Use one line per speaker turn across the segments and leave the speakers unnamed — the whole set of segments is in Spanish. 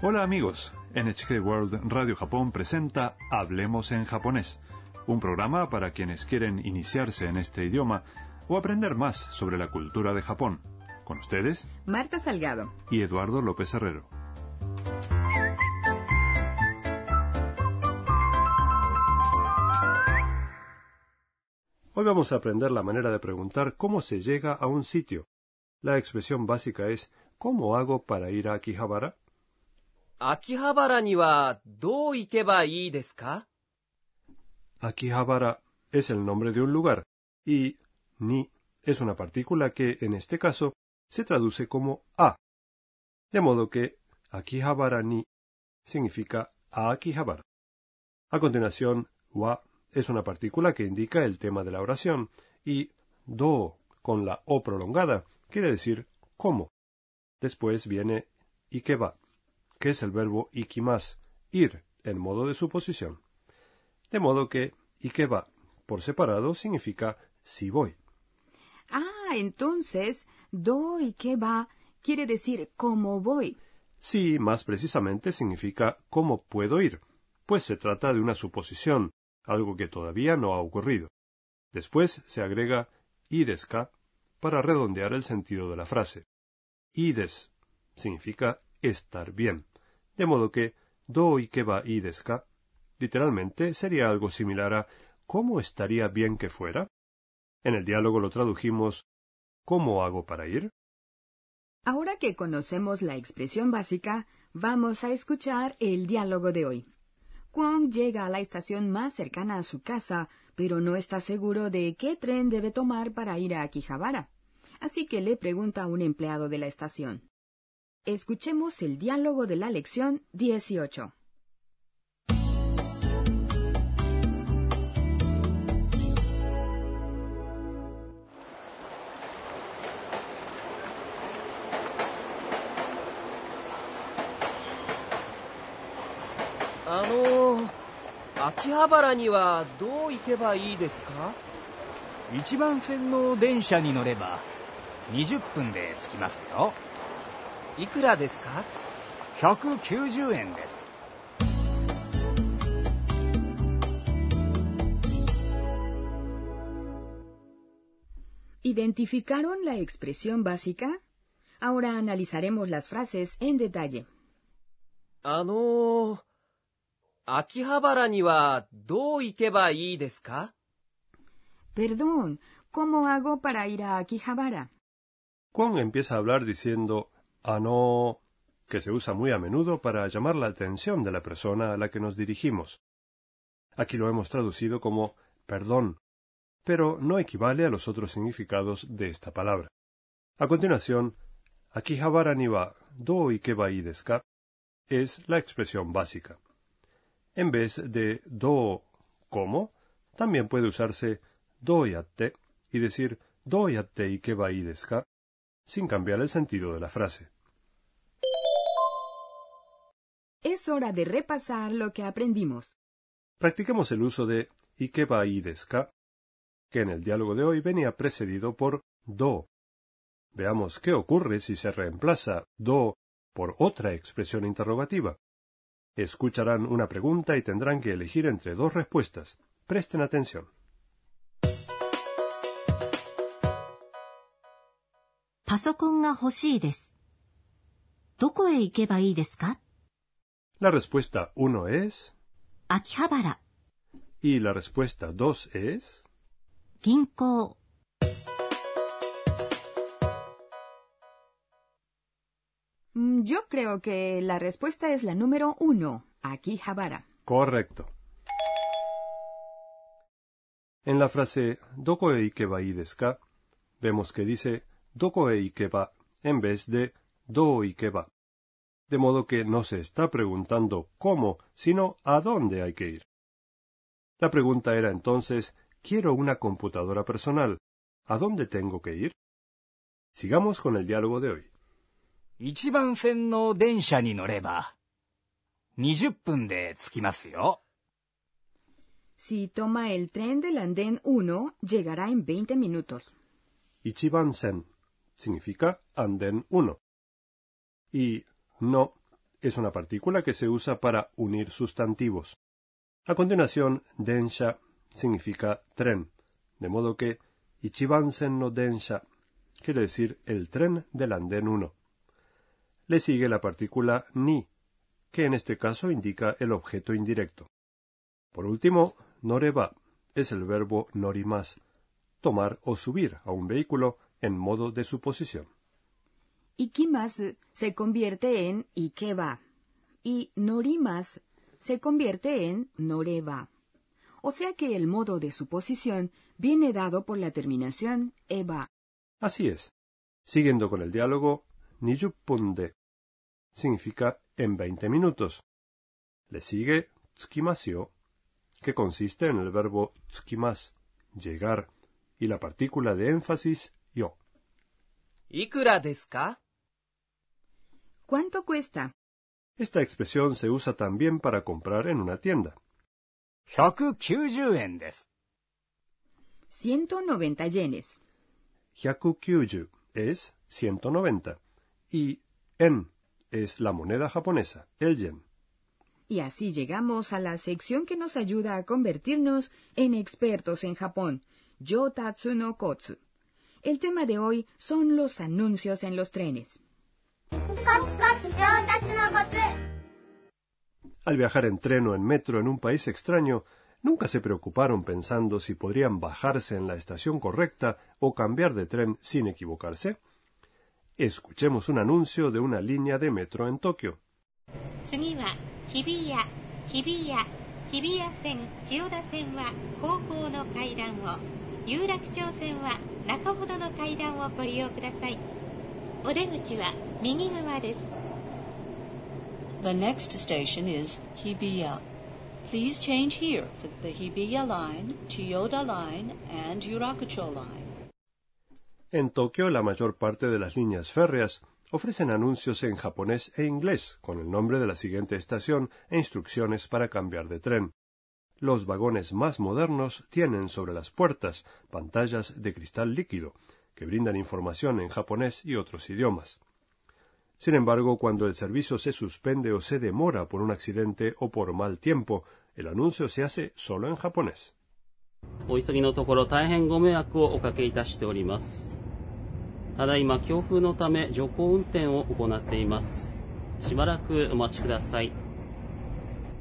Hola amigos, NHK World Radio Japón presenta Hablemos en japonés, un programa para quienes quieren iniciarse en este idioma o aprender más sobre la cultura de Japón. Con ustedes,
Marta Salgado.
y Eduardo López Herrero. Hoy vamos a aprender la manera de preguntar cómo se llega a un sitio. La expresión básica es ¿Cómo hago para ir a Akihabara?
秋葉原にはどう行けばいいですか
Akihabara es el nombre de un lugar y ni es una partícula que, en este caso, se traduce como a. De modo que Akihabara ni significa a Akihabara. A continuación, wa es una partícula que indica el tema de la oración y do con la o prolongada quiere decir cómo. Después viene ikeba, que es el verbo ikimas, ir, en modo de suposición. De modo que ikeba por separado significa si voy.
Ah, entonces, do y que va quiere decir cómo voy.
Sí, más precisamente significa cómo puedo ir, pues se trata de una suposición, algo que todavía no ha ocurrido. Después se agrega ideska para redondear el sentido de la frase. Ides significa estar bien, de modo que do ikeba ideska literalmente sería algo similar a ¿cómo estaría bien que fuera? En el diálogo lo tradujimos ¿cómo hago para ir?
Ahora que conocemos la expresión básica, vamos a escuchar el diálogo de hoy. Kwon llega a la estación más cercana a su casa, pero no está seguro de qué tren debe tomar para ir a Akihabara. Así que le pregunta a un empleado de la estación. Escuchemos el diálogo de la lección 18.
あのー、秋葉原にはどう行けばいいですか
一番線の電車に乗れば20分で着きますよ
いくらですか
190円です
¿Identificaron la expresión básica? Ahora analizaremos las frases en detalle.
あのー、秋葉原にはどう行けばいいですか
Perdón, ¿cómo hago para ir a Akihabara?
Kwon empieza a hablar diciendo ah no, que se usa muy a menudo para llamar la atención de la persona a la que nos dirigimos. Aquí lo hemos traducido como perdón, pero no equivale a los otros significados de esta palabra. A continuación, Akihabara ni wa do ikeba ka? es la expresión básica. En vez de do como, también puede usarse do yatte y decir do yatte ikeba? Sin cambiar el sentido de la frase.
Es hora de repasar lo que aprendimos.
Practiquemos el uso de ikeba ii desu ka? que en el diálogo de hoy venía precedido por do. Veamos qué ocurre si se reemplaza do por otra expresión interrogativa. Escucharán una pregunta y tendrán que elegir entre dos respuestas. Presten atención.
パソコンが欲しいです。どこへ行けばいいですか
La respuesta 1 es
秋葉原、
y la respuesta 2 es
銀行、
Mm, Yo creo que la respuesta es la número uno, Akihabara.
correcto. En la frase doko e ikeba ii desu ka? vemos que dice doko e ikeba en vez de do ikeba. De modo que no se está preguntando cómo, sino a dónde hay que ir. La pregunta era entonces, quiero una computadora personal. ¿A dónde tengo que ir? Sigamos con el diálogo de hoy.
一番線の電車に乗れば20分で着きますよ
Si toma el tren del andén 1, llegará en 20 minutos.
Ichiban sen significa anden uno. Y no es una partícula que se usa para unir sustantivos. A continuación, densha significa tren, de modo que ichibansen no densha quiere decir el tren del andén 1. Le sigue la partícula ni, que en este caso indica el objeto indirecto. Por último, noreba es el verbo norimas, tomar o subir a un vehículo en modo de suposición.
Ikimas se convierte en ikeba y norimas se convierte en noreba. O sea que el modo de suposición viene dado por la terminación eba.
Así es. Siguiendo con el diálogo, niyupunde significa en veinte minutos. Le sigue tsukimasio, que consiste en el verbo tsukimas, llegar, y la partícula de énfasis yo.
いくらですか
¿Cuánto cuesta?
Esta expresión se usa también para comprar en una tienda.
190円です。
190 yenes.
190 es 190 y en es la moneda japonesa, el yen.
Y así llegamos a la sección que nos ayuda a convertirnos en expertos en Japón, Yotatsu no Kotsu. El tema de hoy son los anuncios en los trenes.
Al viajar en tren o en metro en un país extraño, nunca se preocuparon pensando si podrían bajarse en la estación correcta o cambiar de tren sin equivocarse. Escuchemos un anuncio de una línea de metro en Tokio.
次は日比谷日比谷日比谷線千代田線は後方の階段を有楽町線は中ほどの階段をご利用くださいお出口は右側です
The next station is Hibiya. Please change here for the Hibiya line, Chiyoda line, and Yurakucho line.
En Tokio, la mayor parte de las líneas férreas ofrecen anuncios en japonés e inglés con el nombre de la siguiente estación e instrucciones para cambiar de tren. Los vagones más modernos tienen sobre las puertas pantallas de cristal líquido que brindan información en japonés y otros idiomas. Sin embargo, cuando el servicio se suspende o se demora por un accidente o por mal tiempo, el anuncio se hace solo en japonés.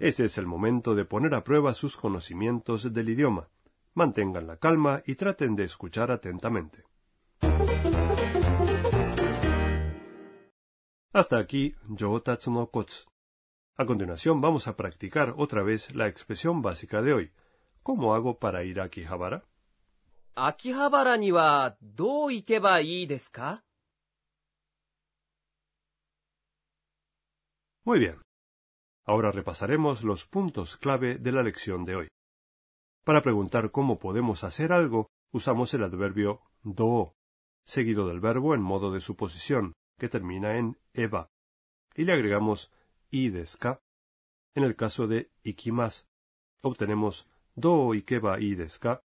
Ese es el momento de poner a prueba sus conocimientos del idioma. Mantengan la calma y traten de escuchar atentamente. Hasta aquí, Yotatsu no Kotsu. A continuación vamos a practicar otra vez la expresión básica de hoy. ¿Cómo hago para ir a Akihabara?
Akihabara ni wa dou ikeba ka?
Muy bien. Ahora repasaremos los puntos clave de la lección de hoy. Para preguntar cómo podemos hacer algo, usamos el adverbio do, seguido del verbo en modo de suposición, que termina en eva, y le agregamos i desu ka. En el caso de ikimas, obtenemos do ikeba i desu ka.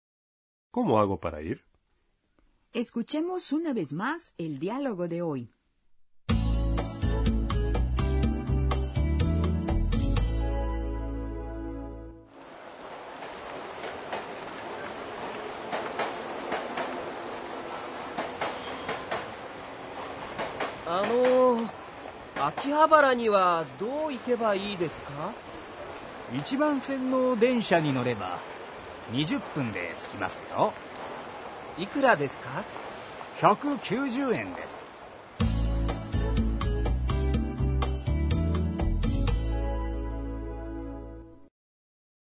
¿Cómo hago para ir?
Escuchemos una vez más el diálogo de hoy.
あのー秋葉原にはどう行けばいいですか
一番線の電車に乗れば20分で着きますよ。
いくらですか
190円です。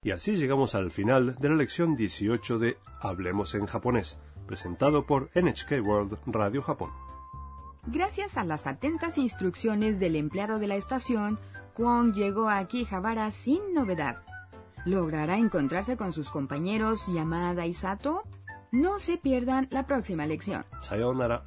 Y así llegamos al final de la lección 18 de Hablemos en japonés, presentado por NHK World Radio Japón.
Gracias a las atentas instrucciones del empleado de la estación, Kwon llegó a Akihabara sin novedad. ¿Logrará encontrarse con sus compañeros Yamada y Sato? No se pierdan la próxima lección.
Sayonara.